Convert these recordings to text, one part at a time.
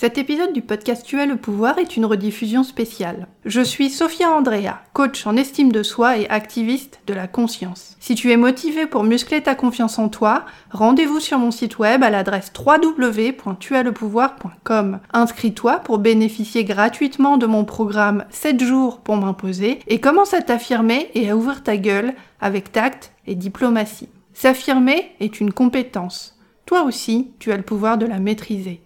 Cet épisode du podcast Tu as le pouvoir est une rediffusion spéciale. Je suis Sophia Andrea, coach en estime de soi et activiste de la conscience. Si tu es motivé pour muscler ta confiance en toi, rendez-vous sur mon site web à l'adresse www.tuaslepouvoir.com. Inscris-toi pour bénéficier gratuitement de mon programme 7 jours pour m'imposer et commence à t'affirmer et à ouvrir ta gueule avec tact et diplomatie. S'affirmer est une compétence. Toi aussi, tu as le pouvoir de la maîtriser.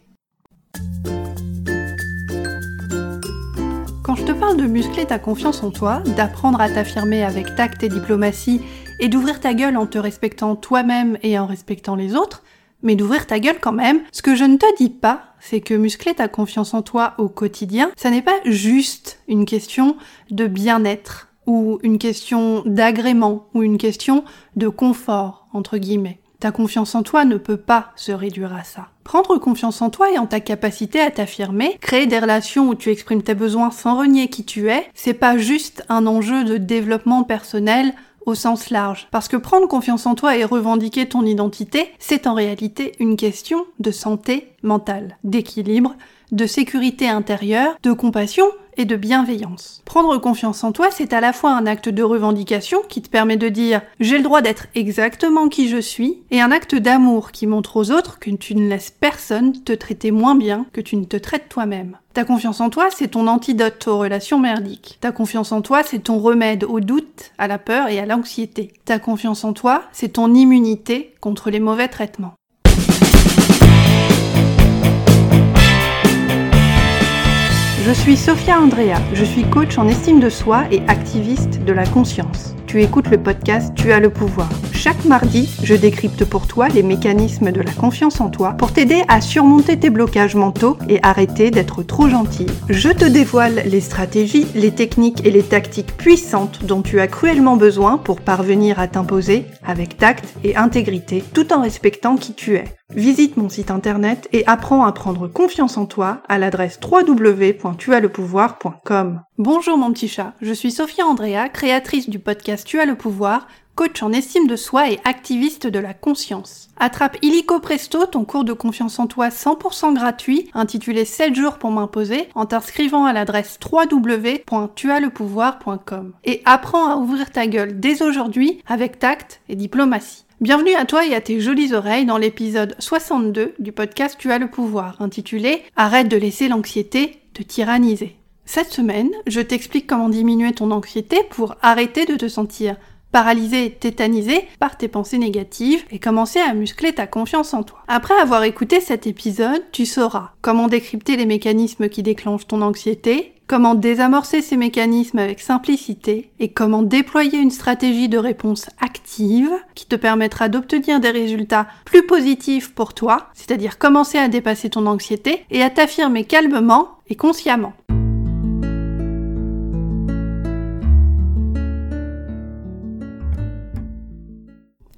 Quand je te parle de muscler ta confiance en toi, d'apprendre à t'affirmer avec tact et diplomatie, et d'ouvrir ta gueule en te respectant toi-même et en respectant les autres, mais d'ouvrir ta gueule quand même, ce que je ne te dis pas, c'est que muscler ta confiance en toi au quotidien, ça n'est pas juste une question de bien-être, ou une question d'agrément, ou une question de confort, entre guillemets. Ta confiance en toi ne peut pas se réduire à ça. Prendre confiance en toi et en ta capacité à t'affirmer, créer des relations où tu exprimes tes besoins sans renier qui tu es, c'est pas juste un enjeu de développement personnel au sens large. Parce que prendre confiance en toi et revendiquer ton identité, c'est en réalité une question de santé mentale, d'équilibre, de sécurité intérieure, de compassion et de bienveillance. Prendre confiance en toi, c'est à la fois un acte de revendication qui te permet de dire j'ai le droit d'être exactement qui je suis, et un acte d'amour qui montre aux autres que tu ne laisses personne te traiter moins bien que tu ne te traites toi-même. Ta confiance en toi, c'est ton antidote aux relations merdiques. Ta confiance en toi, c'est ton remède au doute, à la peur et à l'anxiété. Ta confiance en toi, c'est ton immunité contre les mauvais traitements. Je suis Sophia Andrea, je suis coach en estime de soi et activiste de la conscience. Tu écoutes le podcast Tu as le pouvoir. Chaque mardi, je décrypte pour toi les mécanismes de la confiance en toi pour t'aider à surmonter tes blocages mentaux et arrêter d'être trop gentil. Je te dévoile les stratégies, les techniques et les tactiques puissantes dont tu as cruellement besoin pour parvenir à t'imposer avec tact et intégrité tout en respectant qui tu es. Visite mon site internet et apprends à prendre confiance en toi à l'adresse www.tuaslepouvoir.com. Bonjour mon petit chat, je suis Sophia Andrea, créatrice du podcast Tu as le pouvoir, coach en estime de soi et activiste de la conscience. Attrape illico presto ton cours de confiance en toi 100% gratuit intitulé 7 jours pour m'imposer en t'inscrivant à l'adresse www.tuaslepouvoir.com et apprends à ouvrir ta gueule dès aujourd'hui avec tact et diplomatie. Bienvenue à toi et à tes jolies oreilles dans l'épisode 62 du podcast Tu as le pouvoir, intitulé Arrête de laisser l'anxiété te tyranniser. Cette semaine, je t'explique comment diminuer ton anxiété pour arrêter de te sentir paralysé tétanisé par tes pensées négatives et commencer à muscler ta confiance en toi. Après avoir écouté cet épisode, tu sauras comment décrypter les mécanismes qui déclenchent ton anxiété, comment désamorcer ces mécanismes avec simplicité et comment déployer une stratégie de réponse active qui te permettra d'obtenir des résultats plus positifs pour toi, c'est-à-dire commencer à dépasser ton anxiété et à t'affirmer calmement et consciemment.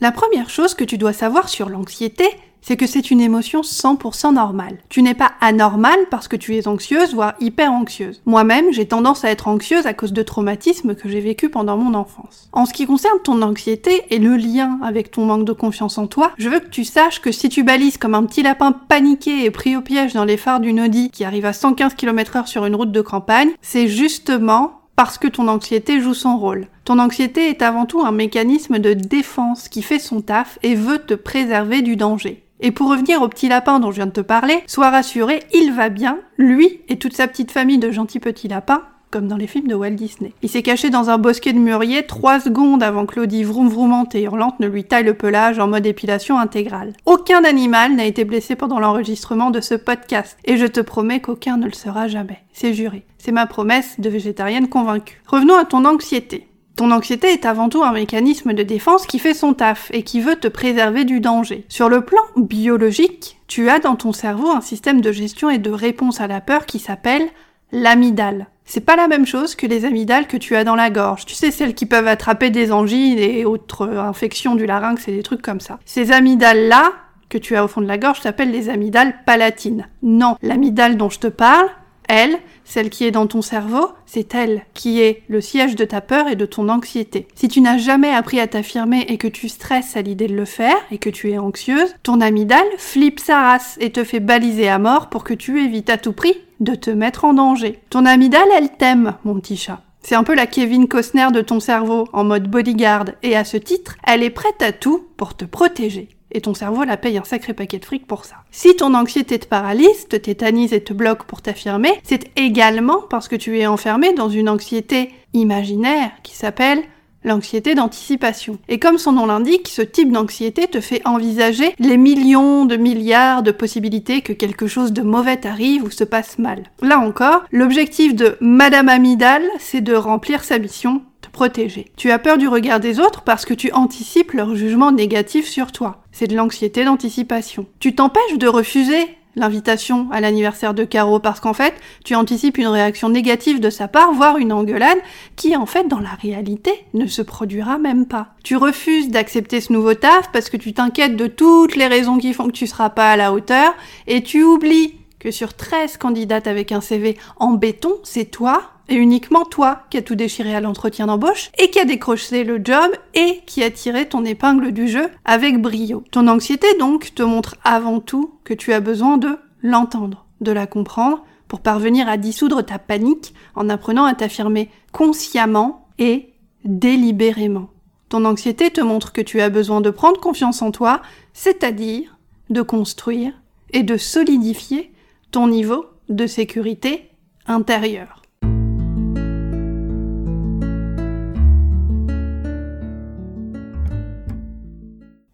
La première chose que tu dois savoir sur l'anxiété, c'est que c'est une émotion 100% normale. Tu n'es pas anormal parce que tu es anxieuse, voire hyper anxieuse. Moi-même, j'ai tendance à être anxieuse à cause de traumatismes que j'ai vécu pendant mon enfance. En ce qui concerne ton anxiété et le lien avec ton manque de confiance en toi, je veux que tu saches que si tu balises comme un petit lapin paniqué et pris au piège dans les phares d'une Audi qui arrive à 115 km heure sur une route de campagne, c'est justement parce que ton anxiété joue son rôle. Ton anxiété est avant tout un mécanisme de défense qui fait son taf et veut te préserver du danger. Et pour revenir au petit lapin dont je viens de te parler, sois rassuré, il va bien, lui et toute sa petite famille de gentils petits lapins, comme dans les films de Walt Disney. Il s'est caché dans un bosquet de mûriers trois secondes avant que Claudie vroom vroumante et hurlante ne lui taille le pelage en mode épilation intégrale. Aucun animal n'a été blessé pendant l'enregistrement de ce podcast, et je te promets qu'aucun ne le sera jamais. C'est juré. C'est ma promesse de végétarienne convaincue. Revenons à ton anxiété. Ton anxiété est avant tout un mécanisme de défense qui fait son taf et qui veut te préserver du danger. Sur le plan biologique, tu as dans ton cerveau un système de gestion et de réponse à la peur qui s'appelle l'amygdale. C'est pas la même chose que les amygdales que tu as dans la gorge. Tu sais, celles qui peuvent attraper des angines et autres infections du larynx et des trucs comme ça. Ces amygdales-là, que tu as au fond de la gorge, s'appellent les amygdales palatines. Non, l'amygdale dont je te parle, Elle, celle qui est dans ton cerveau, c'est elle qui est le siège de ta peur et de ton anxiété. Si tu n'as jamais appris à t'affirmer et que tu stresses à l'idée de le faire et que tu es anxieuse, ton amygdale flippe sa race et te fait baliser à mort pour que tu évites à tout prix de te mettre en danger. Ton amygdale, elle t'aime, mon petit chat. C'est un peu la Kevin Costner de ton cerveau, en mode bodyguard, et à ce titre, elle est prête à tout pour te protéger et ton cerveau la paye un sacré paquet de fric pour ça. Si ton anxiété te paralyse, te tétanise et te bloque pour t'affirmer, c'est également parce que tu es enfermé dans une anxiété imaginaire qui s'appelle l'anxiété d'anticipation. Et comme son nom l'indique, ce type d'anxiété te fait envisager les millions de milliards de possibilités que quelque chose de mauvais t'arrive ou se passe mal. Là encore, l'objectif de Madame Amidal, c'est de remplir sa mission protéger. Tu as peur du regard des autres parce que tu anticipes leur jugement négatif sur toi. C'est de l'anxiété d'anticipation. Tu t'empêches de refuser l'invitation à l'anniversaire de Caro parce qu'en fait, tu anticipes une réaction négative de sa part, voire une engueulade, qui en fait, dans la réalité, ne se produira même pas. Tu refuses d'accepter ce nouveau taf parce que tu t'inquiètes de toutes les raisons qui font que tu seras pas à la hauteur, et tu oublies que sur 13 candidates avec un CV en béton, c'est toi et uniquement toi qui as tout déchiré à l'entretien d'embauche et qui a décroché le job et qui a tiré ton épingle du jeu avec brio. Ton anxiété donc te montre avant tout que tu as besoin de l'entendre, de la comprendre pour parvenir à dissoudre ta panique en apprenant à t'affirmer consciemment et délibérément. Ton anxiété te montre que tu as besoin de prendre confiance en toi, c'est-à-dire de construire et de solidifier niveau de sécurité intérieure.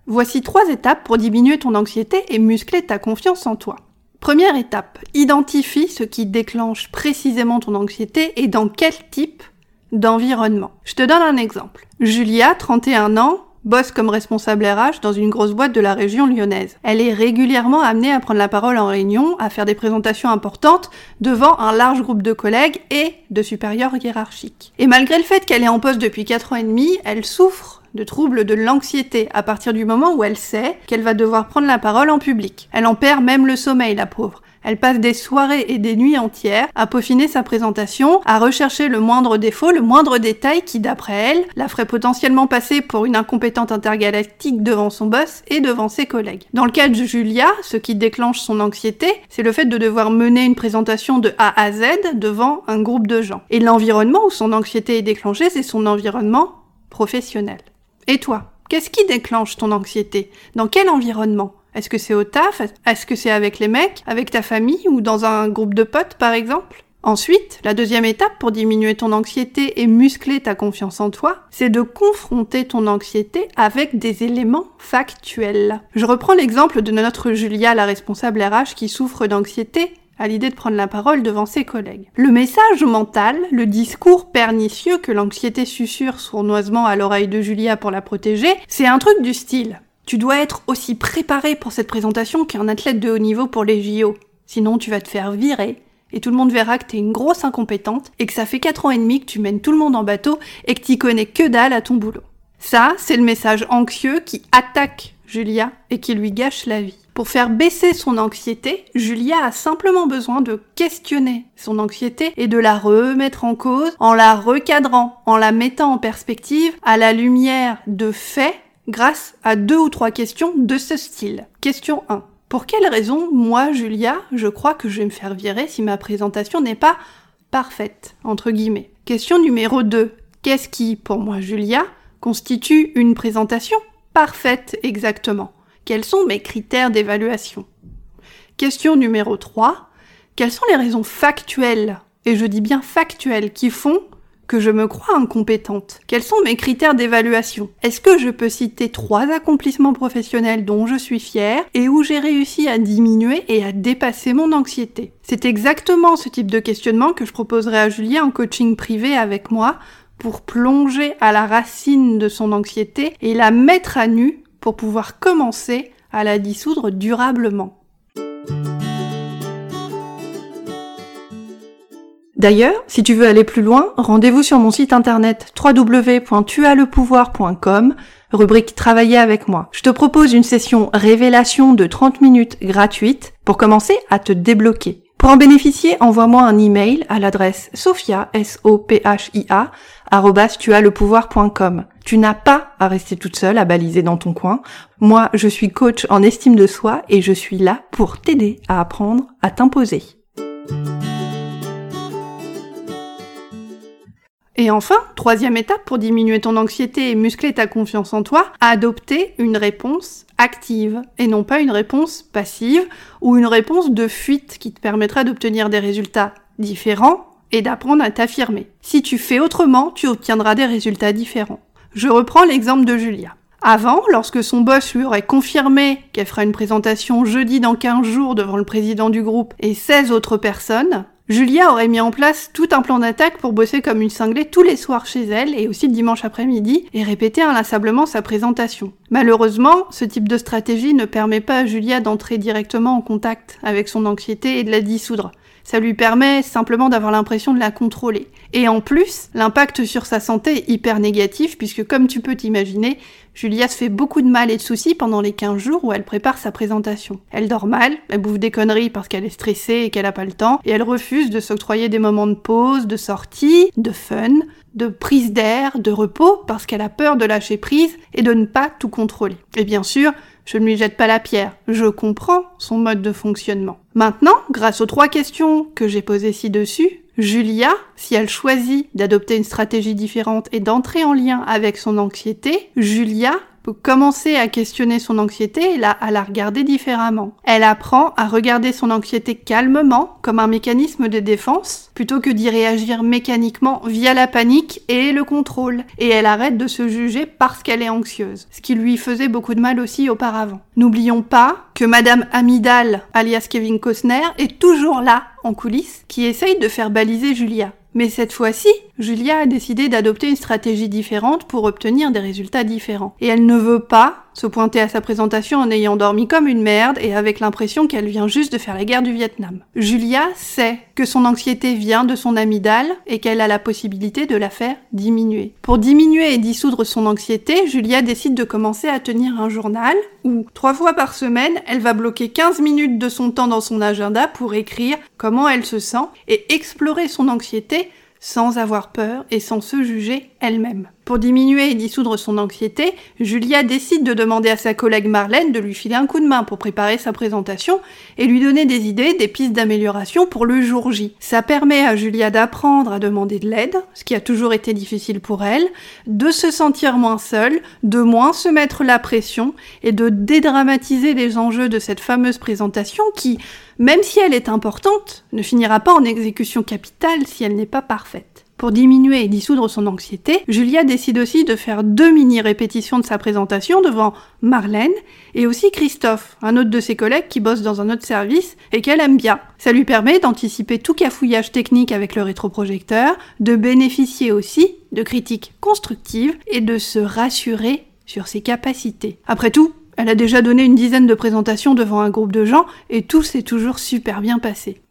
Voici trois étapes pour diminuer ton anxiété et muscler ta confiance en toi. Première étape, identifie ce qui déclenche précisément ton anxiété et dans quel type d'environnement. Je te donne un exemple. Julia, 31 ans, bosse comme responsable RH dans une grosse boîte de la région lyonnaise. Elle est régulièrement amenée à prendre la parole en réunion, à faire des présentations importantes devant un large groupe de collègues et de supérieurs hiérarchiques. Et malgré le fait qu'elle est en poste depuis 4 ans et demi, elle souffre de troubles de l'anxiété à partir du moment où elle sait qu'elle va devoir prendre la parole en public. Elle en perd même le sommeil, la pauvre. Elle passe des soirées et des nuits entières à peaufiner sa présentation, à rechercher le moindre défaut, le moindre détail qui, d'après elle, la ferait potentiellement passer pour une incompétente intergalactique devant son boss et devant ses collègues. Dans le cas de Julia, ce qui déclenche son anxiété, c'est le fait de devoir mener une présentation de A à Z devant un groupe de gens. Et l'environnement où son anxiété est déclenchée, c'est son environnement professionnel. Et toi, qu'est-ce qui déclenche ton anxiété? Dans quel environnement? Est-ce que c'est au taf? Est-ce que c'est avec les mecs? Avec ta famille? Ou dans un groupe de potes, par exemple? Ensuite, la deuxième étape pour diminuer ton anxiété et muscler ta confiance en toi, c'est de confronter ton anxiété avec des éléments factuels. Je reprends l'exemple de notre Julia, la responsable RH qui souffre d'anxiété à l'idée de prendre la parole devant ses collègues. Le message mental, le discours pernicieux que l'anxiété susurre sournoisement à l'oreille de Julia pour la protéger, c'est un truc du style. Tu dois être aussi préparé pour cette présentation qu'un athlète de haut niveau pour les JO. Sinon, tu vas te faire virer, et tout le monde verra que t'es une grosse incompétente, et que ça fait 4 ans et demi que tu mènes tout le monde en bateau, et que t'y connais que dalle à ton boulot. Ça, c'est le message anxieux qui attaque Julia et qui lui gâche la vie. Pour faire baisser son anxiété, Julia a simplement besoin de questionner son anxiété et de la remettre en cause en la recadrant, en la mettant en perspective à la lumière de faits grâce à deux ou trois questions de ce style. Question 1. Pour quelle raison, moi, Julia, je crois que je vais me faire virer si ma présentation n'est pas parfaite, entre guillemets? Question numéro 2. Qu'est-ce qui, pour moi, Julia, constitue une présentation parfaite exactement? Quels sont mes critères d'évaluation. Question numéro 3. Quelles sont les raisons factuelles, et je dis bien factuelles, qui font que je me crois incompétente? Quels sont mes critères d'évaluation? Est-ce que je peux citer trois accomplissements professionnels dont je suis fière et où j'ai réussi à diminuer et à dépasser mon anxiété? C'est exactement ce type de questionnement que je proposerai à Julia en coaching privé avec moi pour plonger à la racine de son anxiété et la mettre à nu pour pouvoir commencer à la dissoudre durablement. D'ailleurs, si tu veux aller plus loin, rendez-vous sur mon site internet www.tuaslepouvoir.com, rubrique Travailler avec moi. Je te propose une session révélation de 30 minutes gratuite pour commencer à te débloquer. Pour en bénéficier, envoie-moi un email à l'adresse sophia, s o. Tu n'as pas à rester toute seule à baliser dans ton coin. Moi, je suis coach en estime de soi et je suis là pour t'aider à apprendre à t'imposer. Et enfin, troisième étape pour diminuer ton anxiété et muscler ta confiance en toi, adopter une réponse active et non pas une réponse passive ou une réponse de fuite qui te permettra d'obtenir des résultats différents et d'apprendre à t'affirmer. Si tu fais autrement, tu obtiendras des résultats différents. Je reprends l'exemple de Julia. Avant, lorsque son boss lui aurait confirmé qu'elle fera une présentation jeudi dans 15 jours devant le président du groupe et 16 autres personnes, Julia aurait mis en place tout un plan d'attaque pour bosser comme une cinglée tous les soirs chez elle et aussi le dimanche après-midi et répéter inlassablement sa présentation. Malheureusement, ce type de stratégie ne permet pas à Julia d'entrer directement en contact avec son anxiété et de la dissoudre. Ça lui permet simplement d'avoir l'impression de la contrôler. Et en plus, l'impact sur sa santé est hyper négatif puisque comme tu peux t'imaginer, Julia se fait beaucoup de mal et de soucis pendant les 15 jours où elle prépare sa présentation. Elle dort mal, elle bouffe des conneries parce qu'elle est stressée et qu'elle n'a pas le temps, et elle refuse de s'octroyer des moments de pause, de sortie, de fun, de prise d'air, de repos, parce qu'elle a peur de lâcher prise et de ne pas tout contrôler. Et bien sûr, je ne lui jette pas la pierre, je comprends son mode de fonctionnement. Maintenant, grâce aux trois questions que j'ai posées ci-dessus, Julia, si elle choisit d'adopter une stratégie différente et d'entrer en lien avec son anxiété, Julia peut commencer à questionner son anxiété et à la regarder différemment. Elle apprend à regarder son anxiété calmement, comme un mécanisme de défense, plutôt que d'y réagir mécaniquement via la panique et le contrôle. Et elle arrête de se juger parce qu'elle est anxieuse, ce qui lui faisait beaucoup de mal aussi auparavant. N'oublions pas que Madame Amidal, alias Kevin Costner, est toujours là, en coulisses, qui essaye de faire baliser Julia. Mais cette fois-ci, Julia a décidé d'adopter une stratégie différente pour obtenir des résultats différents. Et elle ne veut pas se pointer à sa présentation en ayant dormi comme une merde et avec l'impression qu'elle vient juste de faire la guerre du Vietnam. Julia sait que son anxiété vient de son amygdale et qu'elle a la possibilité de la faire diminuer. Pour diminuer et dissoudre son anxiété, Julia décide de commencer à tenir un journal où, trois fois par semaine, elle va bloquer 15 minutes de son temps dans son agenda pour écrire comment elle se sent et explorer son anxiété sans avoir peur et sans se juger elle-même. Pour diminuer et dissoudre son anxiété, Julia décide de demander à sa collègue Marlène de lui filer un coup de main pour préparer sa présentation et lui donner des idées, des pistes d'amélioration pour le jour J. Ça permet à Julia d'apprendre à demander de l'aide, ce qui a toujours été difficile pour elle, de se sentir moins seule, de moins se mettre la pression et de dédramatiser les enjeux de cette fameuse présentation qui, même si elle est importante, ne finira pas en exécution capitale si elle n'est pas parfaite. Pour diminuer et dissoudre son anxiété, Julia décide aussi de faire deux mini-répétitions de sa présentation devant Marlène et aussi Christophe, un autre de ses collègues qui bosse dans un autre service et qu'elle aime bien. Ça lui permet d'anticiper tout cafouillage technique avec le rétroprojecteur, de bénéficier aussi de critiques constructives et de se rassurer sur ses capacités. Après tout, elle a déjà donné une dizaine de présentations devant un groupe de gens et tout s'est toujours super bien passé.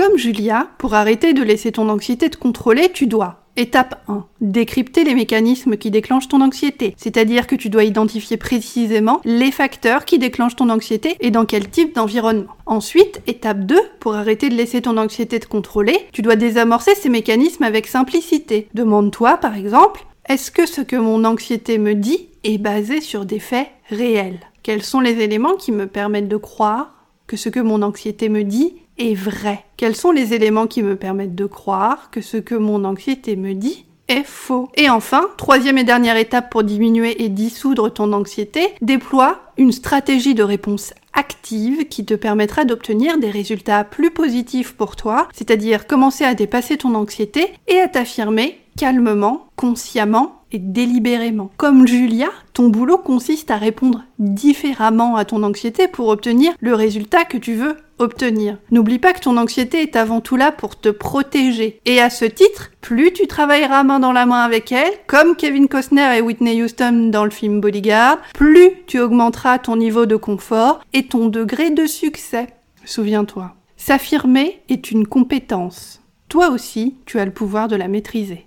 Comme Julia, pour arrêter de laisser ton anxiété te contrôler, tu dois Étape 1. Décrypter les mécanismes qui déclenchent ton anxiété. C'est-à-dire que tu dois identifier précisément les facteurs qui déclenchent ton anxiété et dans quel type d'environnement. Ensuite, étape 2. Pour arrêter de laisser ton anxiété te contrôler, tu dois désamorcer ces mécanismes avec simplicité. Demande-toi, par exemple, est-ce que ce que mon anxiété me dit est basé sur des faits réels? Quels sont les éléments qui me permettent de croire que ce que mon anxiété me dit est vrai. Quels sont les éléments qui me permettent de croire que ce que mon anxiété me dit est faux? Et enfin, troisième et dernière étape pour diminuer et dissoudre ton anxiété, déploie une stratégie de réponse active qui te permettra d'obtenir des résultats plus positifs pour toi, c'est-à-dire commencer à dépasser ton anxiété et à t'affirmer calmement, consciemment et délibérément. Comme Julia, ton boulot consiste à répondre différemment à ton anxiété pour obtenir le résultat que tu veux obtenir. N'oublie pas que ton anxiété est avant tout là pour te protéger. Et à ce titre, plus tu travailleras main dans la main avec elle, comme Kevin Costner et Whitney Houston dans le film Bodyguard, plus tu augmenteras ton niveau de confort et ton degré de succès. Souviens-toi. S'affirmer est une compétence. Toi aussi, tu as le pouvoir de la maîtriser.